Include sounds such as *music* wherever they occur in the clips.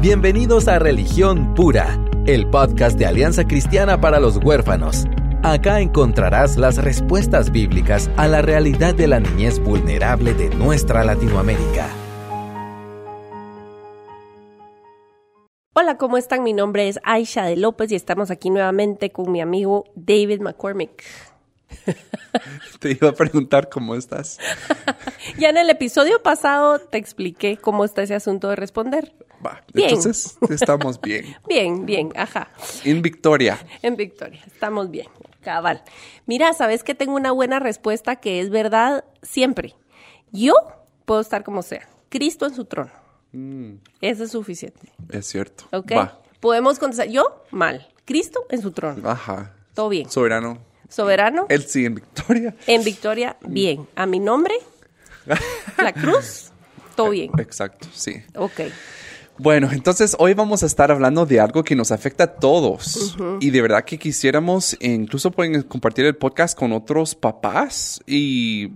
Bienvenidos a Religión Pura, el podcast de Alianza Cristiana para los Huérfanos. Acá encontrarás las respuestas bíblicas a la realidad de la niñez vulnerable de nuestra Latinoamérica. Hola, ¿cómo están? Mi nombre es Aisha de López y estamos aquí nuevamente con mi amigo David McCormick. *laughs* Te iba a preguntar cómo estás. *laughs* ya en el episodio pasado te expliqué cómo está ese asunto de responder. Va, entonces estamos bien. *laughs* bien, bien, ajá. En Victoria. En Victoria, estamos bien, cabal. Mira, sabes que tengo una buena respuesta que es verdad siempre. Yo puedo estar como sea. Cristo en su trono. Mm. Eso es suficiente. Es cierto. ¿Ok? Podemos contestar. Yo, mal. Cristo en su trono. Ajá. Todo bien. Soberano. Soberano. Él sí, en Victoria. En Victoria, bien. A mi nombre, la cruz, *laughs* todo bien. Exacto, sí. Ok. Bueno, entonces hoy vamos a estar hablando de algo que nos afecta a todos. Y de verdad que quisiéramos, incluso pueden compartir el podcast con otros papás y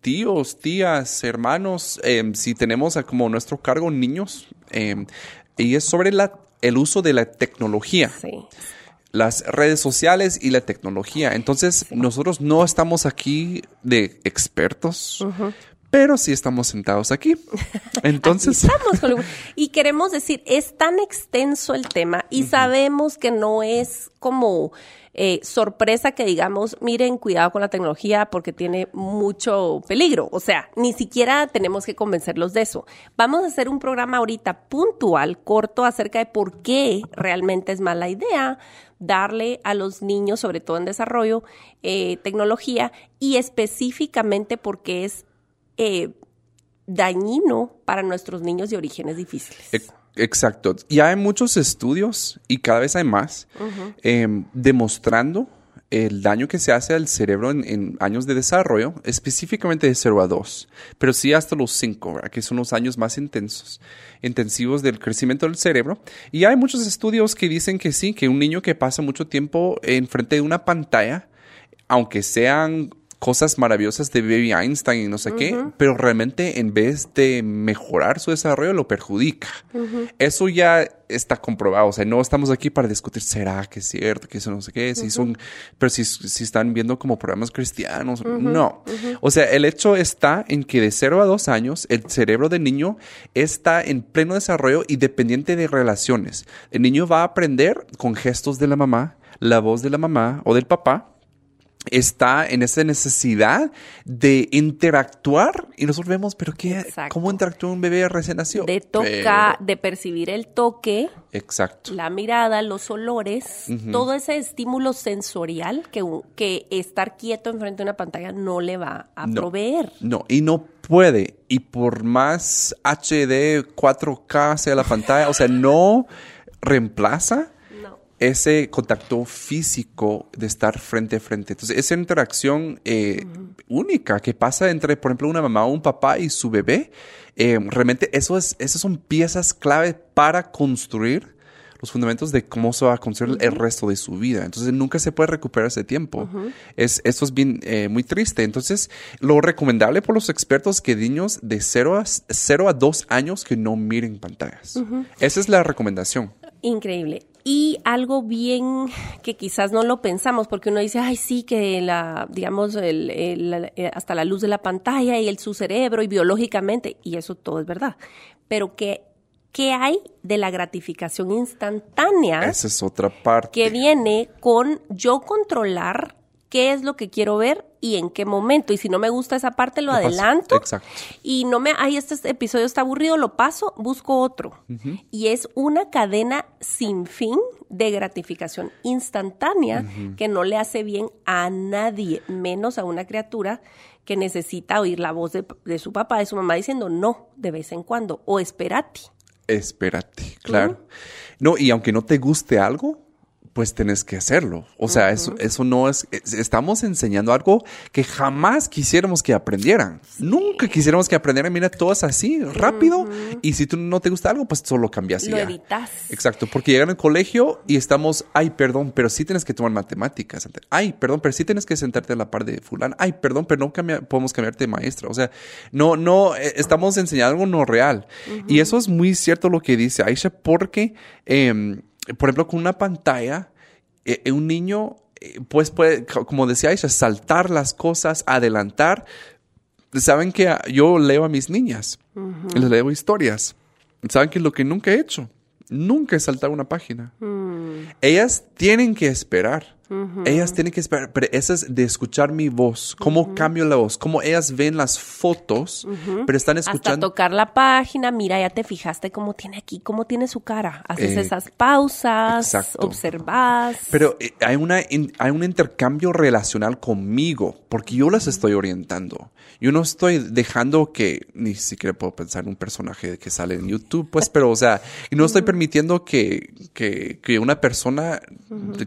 tíos, tías, hermanos, em, si tenemos como nuestro cargo niños, em, y es sobre la, el uso de la tecnología. Sí. Las redes sociales y la tecnología. Entonces, nosotros no estamos aquí de expertos, pero sí estamos sentados aquí. *laughs* Entonces. estamos *laughs* y queremos decir, es tan extenso el tema y sabemos que no es como eh, sorpresa que digamos, miren, cuidado con la tecnología porque tiene mucho peligro. O sea, ni siquiera tenemos que convencerlos de eso. Vamos a hacer un programa ahorita puntual, corto, acerca de por qué realmente es mala idea darle a los niños, sobre todo en desarrollo, eh, tecnología y específicamente porque es eh, dañino para nuestros niños de orígenes difíciles. Exacto. Ya hay muchos estudios y cada vez hay más em, demostrando el daño que se hace al cerebro en, años de desarrollo, específicamente de 0 a 2, pero sí hasta los 5, que son los años más intensos, intensivos del crecimiento del cerebro. Y hay muchos estudios que dicen que sí, que un niño que pasa mucho tiempo enfrente de una pantalla, aunque sean cosas maravillosas de Baby Einstein y no sé qué, pero realmente en vez de mejorar su desarrollo lo perjudica. Eso ya está comprobado, o sea, no estamos aquí para discutir, ¿será que es cierto? Que eso no sé qué, si son, pero si, si, están viendo como programas cristianos, no. O sea, el hecho está en que de 0 a 2 años el cerebro del niño está en pleno desarrollo y dependiente de relaciones. El niño va a aprender con gestos de la mamá, la voz de la mamá o del papá, está en esa necesidad de interactuar y nosotros vemos, pero qué, ¿cómo interactúa un bebé recién nacido? De tocar, de percibir el toque. Exacto. La mirada, los olores, todo ese estímulo sensorial que, que estar quieto enfrente de una pantalla no le va a proveer. No, y no puede. Y por más HD 4K sea la pantalla, o sea, no reemplaza ese contacto físico de estar frente a frente. Entonces, esa interacción eh, única que pasa entre, por ejemplo, una mamá o un papá y su bebé, eh, realmente eso es, esas son piezas clave para construir los fundamentos de cómo se va a construir el resto de su vida. Entonces nunca se puede recuperar ese tiempo. es, esto es bien, eh, muy triste. Entonces lo recomendable por los expertos que niños de 0 a, 0 a 2 años que no miren pantallas. Esa es la recomendación. Increíble. Y algo bien que quizás no lo pensamos, porque uno dice, ay, sí, que la, digamos, el, eh, hasta la luz de la pantalla y el, su cerebro y biológicamente, y eso todo es verdad, pero que ¿qué hay de la gratificación instantánea? Esa es otra parte. Que viene con yo controlar qué es lo que quiero ver y en qué momento. Y si no me gusta esa parte, lo, adelanto. Exacto. Y no me, ay, este episodio está aburrido, lo paso, busco otro. Y es una cadena sin fin de gratificación instantánea que no le hace bien a nadie, menos a una criatura que necesita oír la voz de, su papá, de su mamá diciendo no de vez en cuando o espérate. Espérate, claro. No, y aunque no te guste algo, pues tenés que hacerlo. O sea, eso, eso no es, estamos enseñando algo que jamás quisiéramos que aprendieran. Nunca quisiéramos que aprendieran. Mira, todo es así, rápido. Y si tú no te gusta algo, pues solo cambias. Lo ya. evitas. Exacto, porque llegan al colegio y estamos, ay, perdón, pero sí tienes que tomar matemáticas. Ay, perdón, pero sí tienes que sentarte a la par de fulano. Ay, perdón, pero no cambia, podemos cambiarte de maestra. O sea, no, no, eh, estamos enseñando algo no real. Y eso es muy cierto lo que dice Aisha, porque, eh, por ejemplo, con una pantalla, eh, un niño, eh, pues puede, como decía Aisha, saltar las cosas, adelantar. Saben que yo leo a mis niñas, les leo historias. ¿Saben que es lo que nunca he hecho? Nunca he saltado una página. Ellas tienen que esperar. Ellas tienen que esperar, pero eso es de escuchar mi voz, cómo cambio la voz, cómo ellas ven las fotos, pero están Hasta escuchando. tocar la página, mira, ya te fijaste cómo tiene aquí, cómo tiene su cara. Haces Eh, esas pausas, exacto. observas. Pero eh, hay, una, in- hay un intercambio relacional conmigo, porque yo las estoy orientando. Yo no estoy dejando que, ni siquiera puedo pensar en un personaje que sale en YouTube, pues, pero, o sea, y no estoy permitiendo que, que, que una persona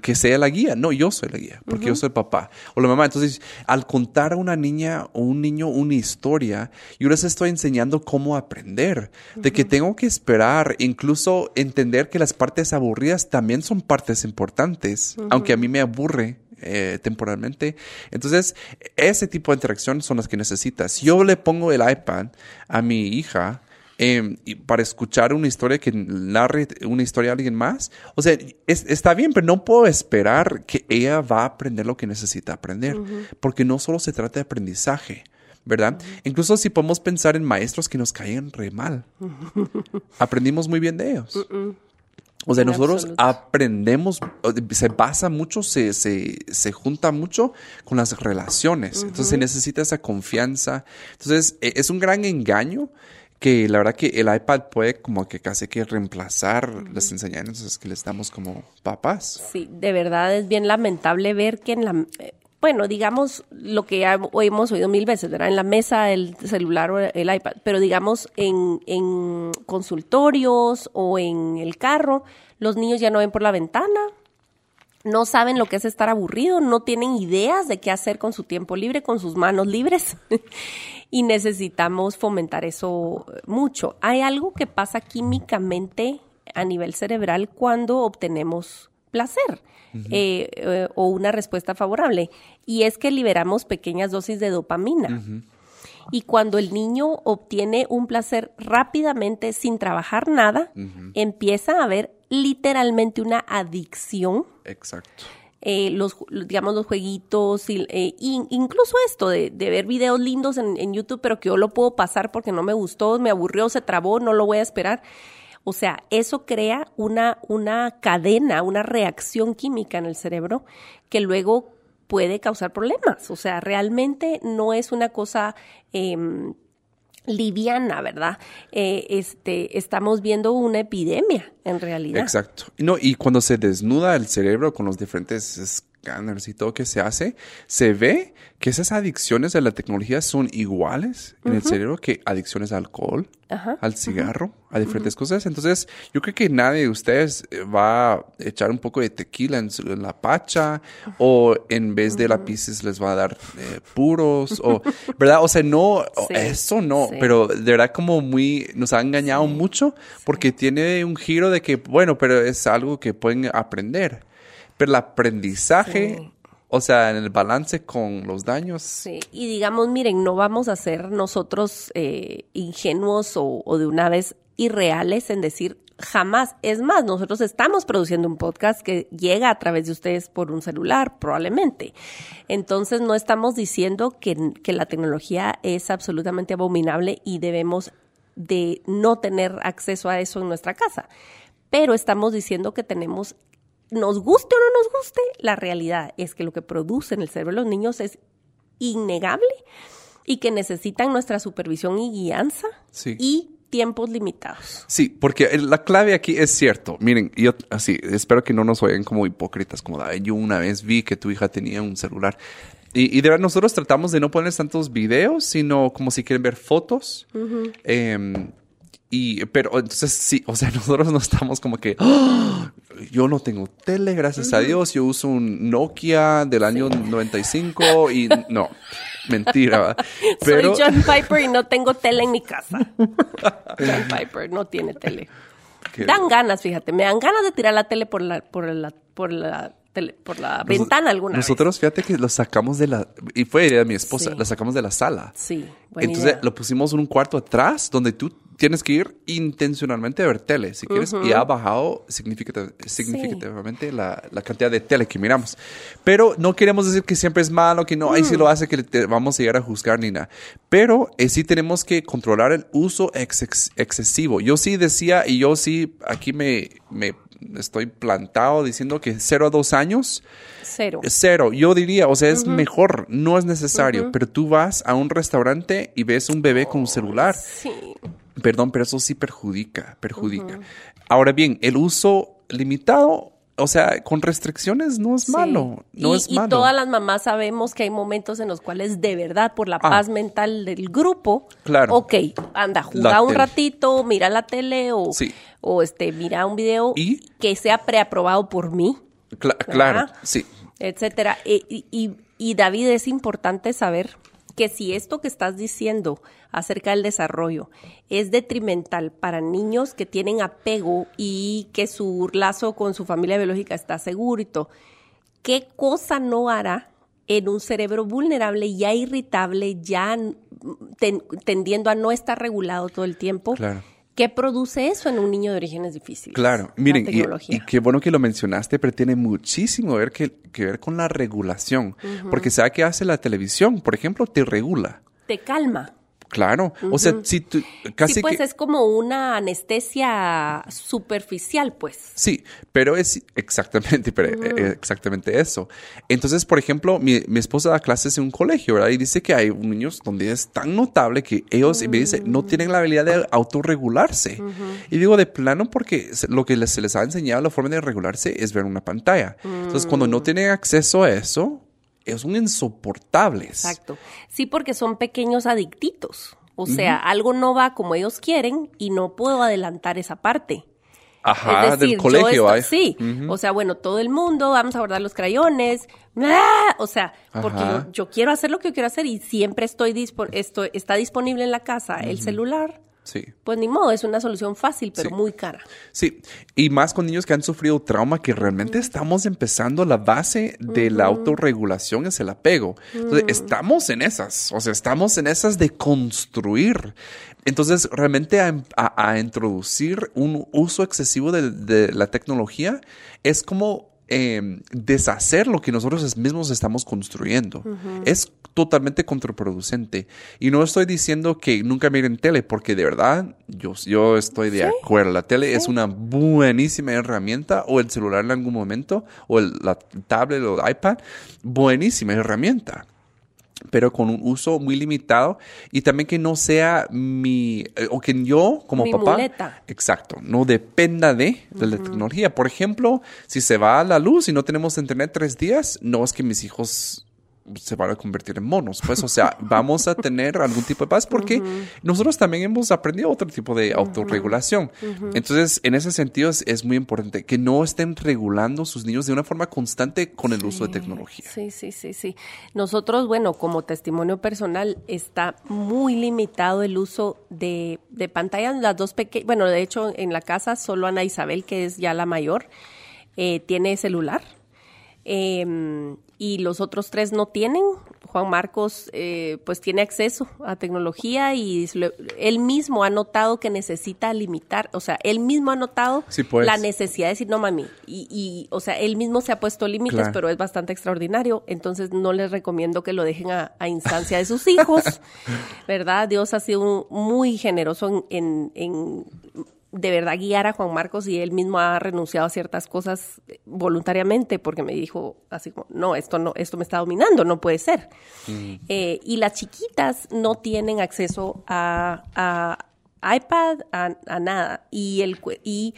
que sea la guía. No, yo soy la guía, porque yo soy el papá o la mamá. Entonces, al contar a una niña o un niño una historia, yo les estoy enseñando cómo aprender, de que tengo que esperar, incluso entender que las partes aburridas también son partes importantes, aunque a mí me aburre. eh, temporalmente. Entonces, ese tipo de interacción son las que necesitas. Yo le pongo el iPad a mi hija eh, para escuchar una historia que narre una historia a alguien más. O sea, es- está bien, pero no puedo esperar que ella va a aprender lo que necesita aprender, porque no solo se trata de aprendizaje. ¿Verdad? Incluso si podemos pensar en maestros que nos caían re mal. *laughs* Aprendimos muy bien de ellos. O sea, En nosotros absoluto. aprendemos, se basa mucho, se, se, se junta mucho con las relaciones. Entonces se necesita esa confianza. Entonces e- es un gran engaño que la verdad que el iPad puede como que casi que reemplazar las enseñanzas que les damos como papás. Sí, de verdad es bien lamentable ver que en la, eh, bueno, digamos lo que ya hemos oído mil veces, ¿verdad? En la mesa, el celular o el iPad, pero digamos en, en consultorios o en el carro, los niños ya no ven por la ventana, no saben lo que es estar aburrido, no tienen ideas de qué hacer con su tiempo libre, con sus manos libres. *laughs* y necesitamos fomentar eso mucho. Hay algo que pasa químicamente a nivel cerebral cuando obtenemos placer eh, eh, o una respuesta favorable. Y es que liberamos pequeñas dosis de dopamina. Y cuando el niño obtiene un placer rápidamente sin trabajar nada, empieza a haber literalmente una adicción Exacto. eh, los, digamos, los jueguitos, y, eh, in- incluso esto de, de ver videos lindos en, en YouTube, pero que yo lo puedo pasar porque no me gustó, me aburrió, se trabó, no lo voy a esperar. O sea, eso crea una, una cadena, una reacción química en el cerebro que luego puede causar problemas. O sea, realmente no es una cosa em, liviana, ¿verdad? Eh, este, estamos viendo una epidemia en realidad. Exacto. No, y cuando se desnuda el cerebro con los diferentes y todo que se hace, se ve que esas adicciones a la tecnología son iguales en el cerebro que adicciones al alcohol, Ajá, al cigarro, a diferentes cosas. Entonces, yo creo que nadie de ustedes eh, va a echar un poco de tequila en, en la pacha o en vez de lápices les va a dar eh, puros o, *laughs* ¿verdad? O sea, no, Sí, eso no, sí. pero de verdad como muy, nos ha engañado mucho porque tiene un giro de que, bueno, pero es algo que pueden aprender. Pero el aprendizaje, Sí. o sea, en el balance con los daños, Sí, y digamos, miren, no vamos a ser nosotros eh, ingenuos o, o de una vez irreales en decir jamás. Es más, nosotros estamos produciendo un podcast que llega a través de ustedes por un celular, probablemente. Entonces, no estamos diciendo que, que la tecnología es absolutamente abominable y debemos de no tener acceso a eso en nuestra casa. Pero estamos diciendo que tenemos nos guste o no nos guste, la realidad es que lo que produce en el cerebro de los niños es innegable y que necesitan nuestra supervisión y guianza Sí. y tiempos limitados. Sí, porque la clave aquí es cierto. Miren, yo así, espero que no nos oigan como hipócritas, como "Ay, yo una vez vi que tu hija tenía un celular. Y, y de verdad nosotros tratamos de no poner tantos videos, sino como si quieren ver fotos. Y, pero entonces sí, o sea, *laughs* nosotros no estamos como que, "Ah, yo no tengo tele, gracias a Dios, yo uso un Nokia del año 95 y *laughs* no, mentira. Pero... Soy John *laughs* Piper y no tengo tele en mi casa. John Piper no tiene tele. Dan ganas, fíjate, me dan ganas de tirar la tele por la, por la, por la por la ventana alguna Nosotros, fíjate que lo sacamos de la, y fue idea de mi esposa, lo sacamos de la sala. Sí, Entonces lo pusimos en un cuarto atrás donde tú tienes que ir intencionalmente a ver tele, si quieres, y ha bajado significativamente la, cantidad de tele que miramos. Pero no queremos decir que siempre es malo, que no, ahí sí lo mm. hace, que te vamos a llegar a juzgar ni nada. Pero eh, sí tenemos que controlar el uso excesivo. Yo sí decía, y yo sí, aquí me, me estoy plantado diciendo que 0 a 2 años. Cero. Cero. Yo diría, o sea, es mejor, no es necesario, pero tú vas a un restaurante y ves un bebé con un celular. Sí. Perdón, pero eso sí perjudica, perjudica. Ahora bien, el uso limitado o sea, con restricciones no es malo, no es malo. Y todas las mamás sabemos que hay momentos en los cuales de verdad, por la ah. paz mental del grupo, claro. ok, anda, juega un ratito, mira la tele o, o este, mira un video que sea preaprobado por mí. claro, sí. Etcétera. y, y David, es importante saber que si esto que estás diciendo acerca del desarrollo es detrimental para niños que tienen apego y que su lazo con su familia biológica está seguro y todo, ¿qué cosa no hará en un cerebro vulnerable, ya irritable, ya tendiendo a no estar regulado todo el tiempo? Claro. ¿Qué produce eso en un niño de orígenes difíciles? Claro, miren, y, qué bueno que lo mencionaste, pero tiene muchísimo ver que, ver con la regulación, porque ¿sabe qué hace la televisión? Por ejemplo, te regula. Te calma. Claro, o sea, si tú casi sí, pues es como una anestesia superficial, pues. Sí, pero es exactamente, pero eh, exactamente eso. Entonces, por ejemplo, mi, mi, esposa da clases en un colegio, ¿verdad? Y dice que hay niños donde es tan notable que ellos, y me dice, no mm. tienen la habilidad de autorregularse. Y digo de plano porque lo que se les ha enseñado, la forma de regularse es ver una pantalla. Entonces, cuando no mm. tienen acceso a eso, es un insoportable. Exacto. Sí, porque son pequeños adictitos. O sea, algo no va como ellos quieren y no puedo adelantar esa parte. Ajá, del colegio, Sí, o sea, bueno, todo el mundo, vamos a guardar los crayones, ¡ah! o sea, porque yo, quiero hacer lo que yo quiero hacer y siempre estoy, esto está disponible en la casa el celular. Sí. Pues ni modo, es una solución fácil, pero muy cara. Sí, y más con niños que han sufrido trauma, que realmente estamos empezando la base de la autorregulación, es el apego. Entonces, estamos en esas, o sea, estamos en esas de construir. Entonces, realmente a, introducir un uso excesivo de la tecnología es como Em, deshacer lo que nosotros mismos estamos construyendo. Es totalmente contraproducente. Y no estoy diciendo que nunca miren tele, porque de verdad yo, yo estoy de acuerdo. La tele es una buenísima herramienta, o el celular en algún momento, o el, la tablet o el iPad, buenísima herramienta pero con un uso muy limitado y también que no sea mi, eh, o que yo como papá, exacto, no dependa de, de la tecnología. Por ejemplo, si se va a la luz y no tenemos internet tres días, no es que mis hijos se van a convertir en monos, pues, o sea, *laughs* vamos a tener algún tipo de paz porque nosotros también hemos aprendido otro tipo de autorregulación. Entonces, en ese sentido es, muy importante que no estén regulando sus niños de una forma constante con el uso de tecnología. Sí, sí, sí, sí. Nosotros, bueno, como testimonio personal, está muy limitado el uso de, de pantallas. Las dos pequeñas, bueno, de hecho, en la casa solo Ana Isabel, que es ya la mayor, eh, tiene celular. Eh, y los otros tres no tienen. Juan Marcos eh, pues tiene acceso a tecnología y él mismo ha notado que necesita limitar, o sea, él mismo ha notado pues. la necesidad de decir, no mami, y, y o sea, él mismo se ha puesto límites, pero es bastante extraordinario, entonces no les recomiendo que lo dejen a, instancia de sus hijos, *laughs* ¿verdad? Dios ha sido muy generoso en, en de verdad guiar a Juan Marcos y él mismo ha renunciado a ciertas cosas voluntariamente porque me dijo así como, no, esto no, esto me está dominando, no puede ser. Mm. Eh, y las chiquitas no tienen acceso a, iPad, a, nada. Y, el, y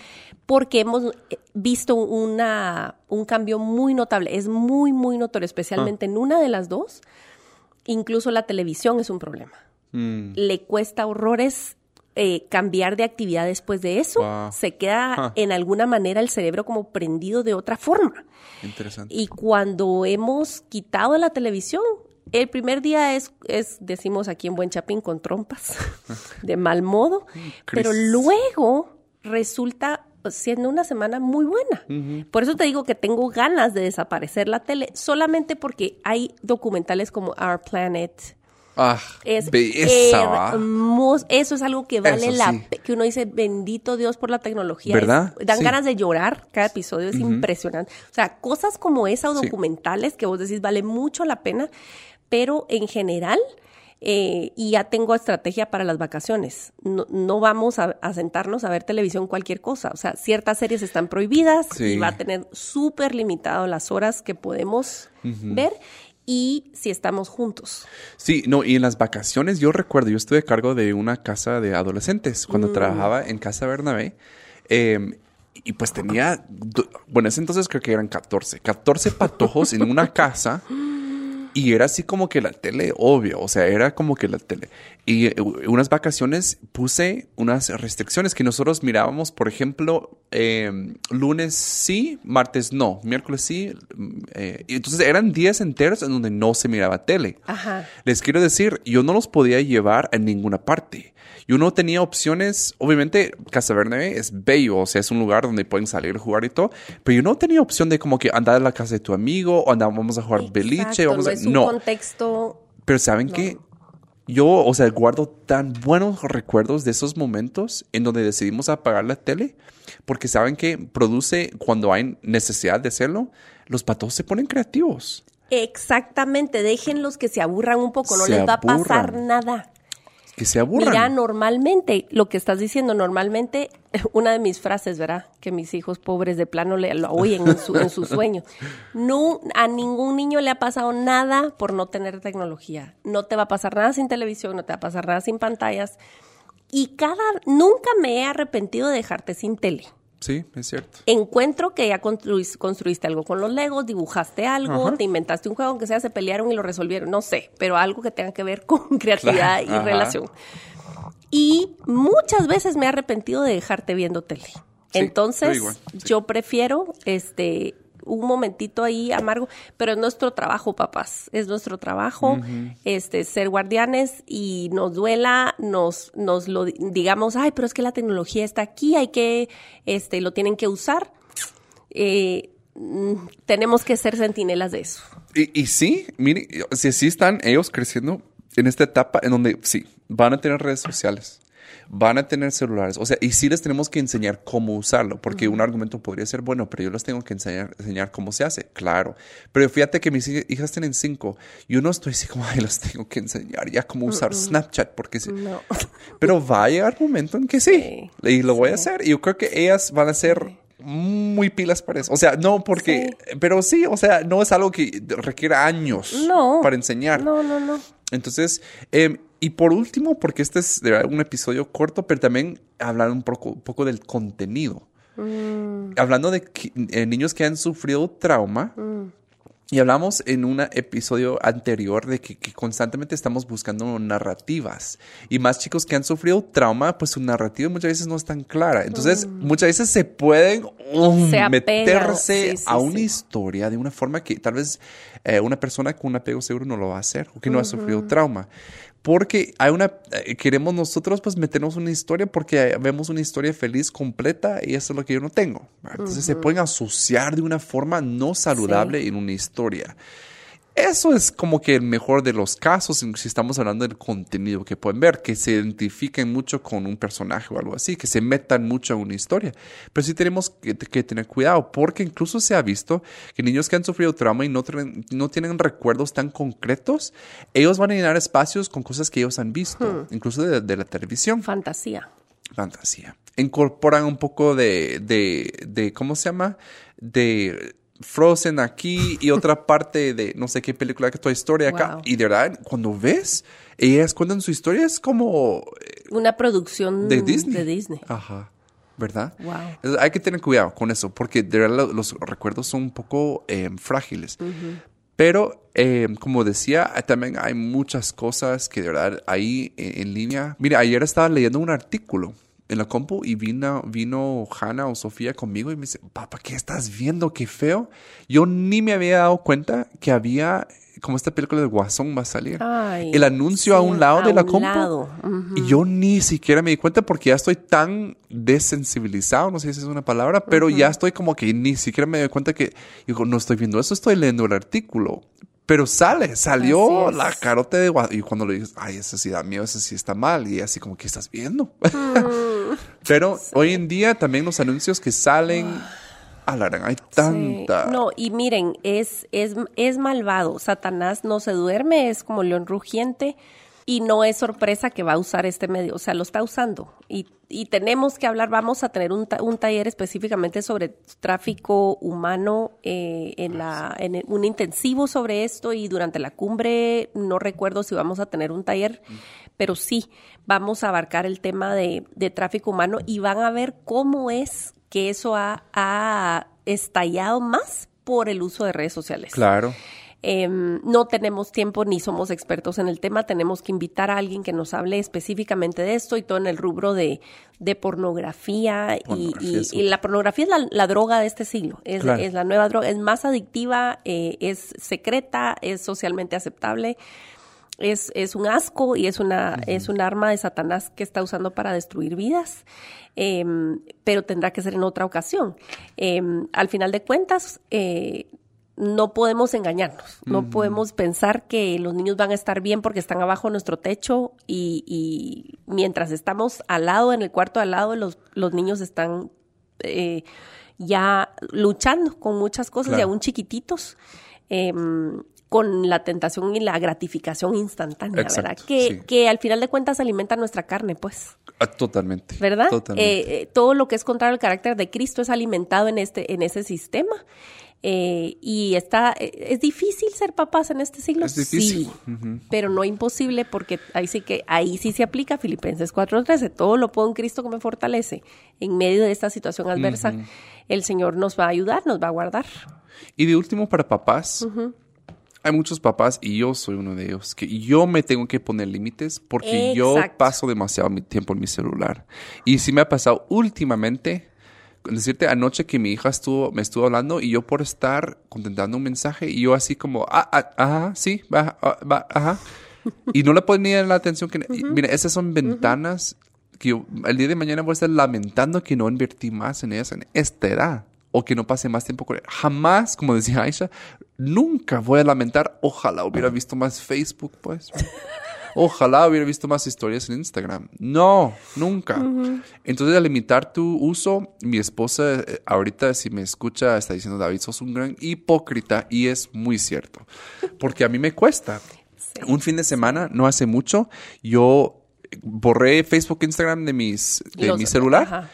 porque hemos visto una, un cambio muy notable, es muy, muy notorio, especialmente ah. en una de las dos, incluso la televisión es un problema. Mm. Le cuesta horrores eh, cambiar de actividad después de eso. Wow. Se queda Huh. en alguna manera el cerebro como prendido de otra forma. Interesante. Y cuando hemos quitado la televisión, el primer día es, es decimos aquí en Buen Chapín, con trompas, *laughs* de mal modo, pero luego resulta siendo una semana muy buena. Por eso te digo que tengo ganas de desaparecer la tele, solamente porque hay documentales como Our Planet. Ah, Es hermoso. Eso es algo que vale Eso la sí. que uno dice, bendito Dios por la tecnología. ¿Verdad? Es- dan Sí. ganas de llorar cada episodio, es impresionante. O sea, cosas como esa o Sí. documentales que vos decís vale mucho la pena, pero en general, eh, y ya tengo estrategia para las vacaciones. No, no vamos a, a sentarnos a ver televisión cualquier cosa. O sea, ciertas series están prohibidas Sí. y va a tener súper limitado las horas que podemos ver y si estamos juntos. Sí, no, y en las vacaciones yo recuerdo, yo estuve a cargo de una casa de adolescentes Mm. cuando trabajaba en Casa Bernabé. eh, y pues tenía, bueno, ese entonces creo que eran 14, 14 patojos en una *laughs* casa. Y era así como que la tele, obvio, o sea, era como que la tele. Y eh, unas vacaciones puse unas restricciones que nosotros mirábamos, por ejemplo, eh, lunes sí, martes no, miércoles sí. mm, eh, y entonces eran días enteros en donde no se miraba tele. Ajá. Les quiero decir, yo no los podía llevar a ninguna parte. Yo no tenía opciones. Obviamente, Casa Bernabé es bello, o sea, es un lugar donde pueden salir a jugar y todo. Pero yo no tenía opción de como que andar a la casa de tu amigo o andar, vamos a jugar beliche. Exacto, Vamos no a... no. contexto Pero ¿saben qué? Yo, o sea, guardo tan buenos recuerdos de esos momentos en donde decidimos apagar la tele, porque saben que produce, cuando hay necesidad de hacerlo, los patos se ponen creativos. Exactamente, déjenlos que se aburran un poco, no Se les va a pasar nada. Que se aburran. Mira, normalmente, lo que estás diciendo, normalmente, *laughs* una de mis frases, ¿verdad? Que mis hijos pobres de plano le, lo oyen en su, en su *laughs* sueño. No, a ningún niño le ha pasado nada por no tener tecnología. No te va a pasar nada sin televisión, no te va a pasar nada sin pantallas. Y cada, nunca me he arrepentido de dejarte sin tele. Sí, es cierto. encuentro que ya construis- construiste algo con los legos, dibujaste algo, Ajá. te inventaste un juego, aunque sea se pelearon y lo resolvieron, no sé, pero algo que tenga que ver *laughs* con creatividad y Ajá. relación. Y muchas veces me he arrepentido de dejarte viendo tele. Sí, Entonces, yo igual, sí. yo prefiero este un momentito ahí amargo, pero es nuestro trabajo, papás, es nuestro trabajo, este, ser guardianes y nos duela, nos, nos lo di- digamos, ay, pero es que la tecnología está aquí, hay que, este, lo tienen que usar. Eh, mm, tenemos que ser centinelas de eso. Y, y sí, mire, si sí están ellos creciendo en esta etapa en donde sí, van a tener redes sociales, van a tener celulares, o sea, y sí les tenemos que enseñar cómo usarlo, porque un argumento podría ser, bueno, pero yo les tengo que enseñar, enseñar cómo se hace, claro. Pero fíjate que mis hij- hijas tienen cinco, yo no estoy así como, ay, les tengo que enseñar ya cómo usar Snapchat, porque sí. No. *laughs* Pero va a llegar un momento en que sí, Sí, y lo voy a hacer, y yo creo que ellas van a ser muy pilas para eso. O sea, no porque, pero sí, o sea, no es algo que requiera años No. para enseñar. No, no, no. Entonces, eh, y por último, porque este es un episodio corto, pero también hablar un poco, un poco del contenido. Hablando de eh, niños que han sufrido trauma. Y hablamos en un episodio anterior de que, que constantemente estamos buscando narrativas. Y más chicos que han sufrido trauma, pues su narrativa muchas veces no es tan clara. Entonces, muchas veces se pueden um, Se meterse sí, sí, a una sí. historia de una forma que tal vez eh, una persona con un apego seguro no lo va a hacer o que no ha sufrido trauma. Porque hay una, eh, queremos nosotros pues meternos una historia porque vemos una historia feliz, completa y eso es lo que yo no tengo. Entonces se pueden asociar de una forma no saludable en una historia. Eso es como que el mejor de los casos si estamos hablando del contenido que pueden ver, que se identifiquen mucho con un personaje o algo así, que se metan mucho en una historia. Pero sí tenemos que, que tener cuidado porque incluso se ha visto que niños que han sufrido trauma y no, tienen- no tienen recuerdos tan concretos, ellos van a llenar espacios con cosas que ellos han visto, incluso de, de la televisión Fantasía. fantasía. Incorporan un poco de, de, de, ¿cómo se llama? De Frozen aquí y otra *laughs* parte de no sé qué película que toda historia acá. Wow. Y de verdad, cuando ves, ellas cuentan su historia, es como eh, Una producción de Disney. De Disney. Ajá. ¿Verdad? Wow. Hay que tener cuidado con eso, porque de verdad lo- los recuerdos son un poco eh, frágiles. Pero, eh, como decía, también hay muchas cosas que de verdad ahí en, en línea. Mira, ayer estaba leyendo un artículo en la compu y vino, vino Hannah o Sofía conmigo y me dice, papá, ¿qué estás viendo? Qué feo. Yo ni me había dado cuenta que había, como esta película de Guasón va a salir, Ay, el anuncio sí, a un lado a de la compu. lado. Ujú. Y yo ni siquiera me di cuenta porque ya estoy tan desensibilizado, no sé si es una palabra, pero ya estoy como que ni siquiera me doy cuenta que, digo, no estoy viendo eso, estoy leyendo el artículo. Pero sale, salió la carota de Guasón. Y cuando le dices, ay, eso sí da miedo, eso sí está mal. Y así como, ¿qué estás viendo? Mm. Pero hoy en día también los anuncios que salen, a la gran, hay tanta. Sí. No, y miren, es, es, es malvado. Satanás no se duerme, es como león rugiente y no es sorpresa que va a usar este medio, o sea, lo está usando. Y, y tenemos que hablar, vamos a tener un, ta- un taller específicamente sobre tráfico humano, eh, en, la, en el- un intensivo sobre esto y durante la cumbre, no recuerdo si vamos a tener un taller, pero sí, vamos a abarcar el tema de, de tráfico humano y van a ver cómo es que eso ha, ha estallado más por el uso de redes sociales. Claro. Em, no tenemos tiempo ni somos expertos en el tema, tenemos que invitar a alguien que nos hable específicamente de esto y todo en el rubro de, de pornografía, y- Pornografía y, es y la pornografía es la, la droga de este siglo, es, Claro. es la nueva droga, es más adictiva, eh, es secreta, es socialmente aceptable. Es, es un asco y es una, es un arma de Satanás que está usando para destruir vidas, Em, pero tendrá que ser en otra ocasión. Em, al final de cuentas, eh, no podemos engañarnos, no podemos pensar que los niños van a estar bien porque están abajo de nuestro techo y, y mientras estamos al lado, en el cuarto al lado, los, los niños están eh, ya luchando con muchas cosas y aún chiquititos. em, con la tentación y la gratificación instantánea, Exacto, ¿verdad? Que, sí. que al final de cuentas alimenta nuestra carne, pues. Ah, totalmente. ¿verdad? Totalmente. Eh, eh, todo lo que es contrario al carácter de Cristo es alimentado en este, en ese sistema. Eh, y está, eh, es difícil ser papás en este siglo. Es difícil. Sí, pero no imposible porque ahí sí que, ahí sí se aplica Filipenses 4.13. Todo lo puedo en Cristo que me fortalece. En medio de esta situación adversa, el Señor nos va a ayudar, nos va a guardar. Y de último, para papás, hay muchos papás, y yo soy uno de ellos, que yo me tengo que poner límites porque yo paso demasiado mi tiempo en mi celular. Y sí me ha pasado últimamente, decirte, anoche que mi hija estuvo, me estuvo hablando y yo por estar contentando un mensaje, y yo así como, ah, ah, ajá, sí, va, ah, va, ajá. Y no le ponía la atención que... y Mira, esas son ventanas que yo el día de mañana voy a estar lamentando que no invertí más en ellas en esta edad o que no pase más tiempo con él. Jamás, como decía Aisha, nunca voy a lamentar, ojalá hubiera visto más Facebook, pues. *laughs* Ojalá hubiera visto más historias en Instagram. No, nunca. Entonces, al limitar tu uso, mi esposa eh, ahorita, si me escucha, está diciendo, David, sos un gran hipócrita. Y es muy cierto. Porque a mí me cuesta. Un fin de semana, no hace mucho, yo borré Facebook e Instagram de, mis, de Los- mi celular. ajá.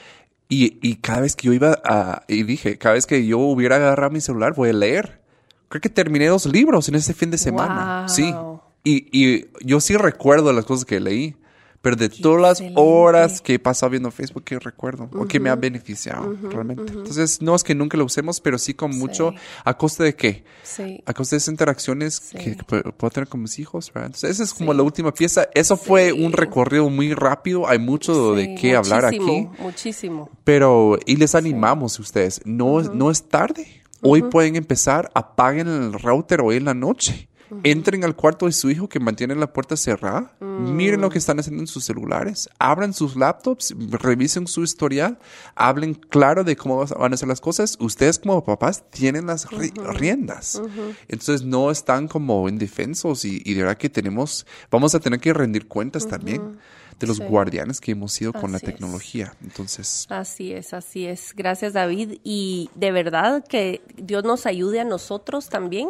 Y, y cada vez que yo iba a... Y dije, cada vez que yo hubiera agarrado mi celular, voy a leer. Creo que terminé dos libros en ese fin de semana. Wow. Sí. Y, y yo sí recuerdo las cosas que leí. Pero de Qué todas las horas que he pasado viendo Facebook, que recuerdo. O que me ha beneficiado, realmente. Entonces, no es que nunca lo usemos, pero sí con mucho... Sí. ¿A costa de qué? Sí. A costa de esas interacciones Sí. que pu- puedo tener con mis hijos, ¿verdad? Entonces, esa es como la última pieza. Eso fue un recorrido muy rápido. Hay mucho de qué hablar aquí. muchísimo, Muchísimo. Pero, y les animamos ustedes, no, no es tarde. Hoy pueden empezar, apaguen el router hoy en la noche. Entren al cuarto de su hijo que mantiene la puerta cerrada. Miren lo que están haciendo en sus celulares. Abran sus laptops, revisen su historial. Hablen claro de cómo van a ser las cosas. Ustedes como papás tienen las ri- riendas. Entonces no están como indefensos y, y de verdad que tenemos, vamos a tener que rendir cuentas también de los Sí. guardianes que hemos sido con la Así es. tecnología. Entonces... Así es, así es. Gracias, David. Y de verdad que Dios nos ayude a nosotros también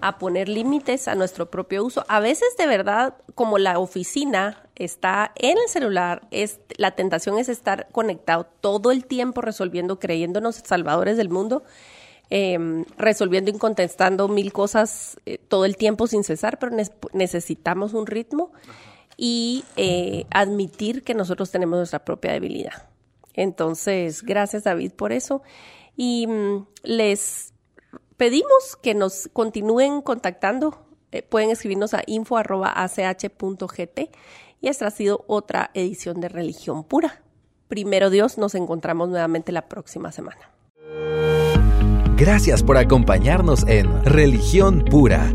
a poner límites a nuestro propio uso. A veces, de verdad, como la oficina está en el celular, es, la tentación es estar conectado todo el tiempo resolviendo, creyéndonos salvadores del mundo. eh, resolviendo y contestando mil cosas eh, todo el tiempo sin cesar, pero ne- necesitamos un ritmo y eh, admitir que nosotros tenemos nuestra propia debilidad. Entonces, gracias David por eso. Y mm, les pedimos que nos continúen contactando. Eh, pueden escribirnos a info.ach.gt y esta ha sido otra edición de Religión Pura. Primero Dios, nos encontramos nuevamente la próxima semana. Gracias por acompañarnos en Religión Pura,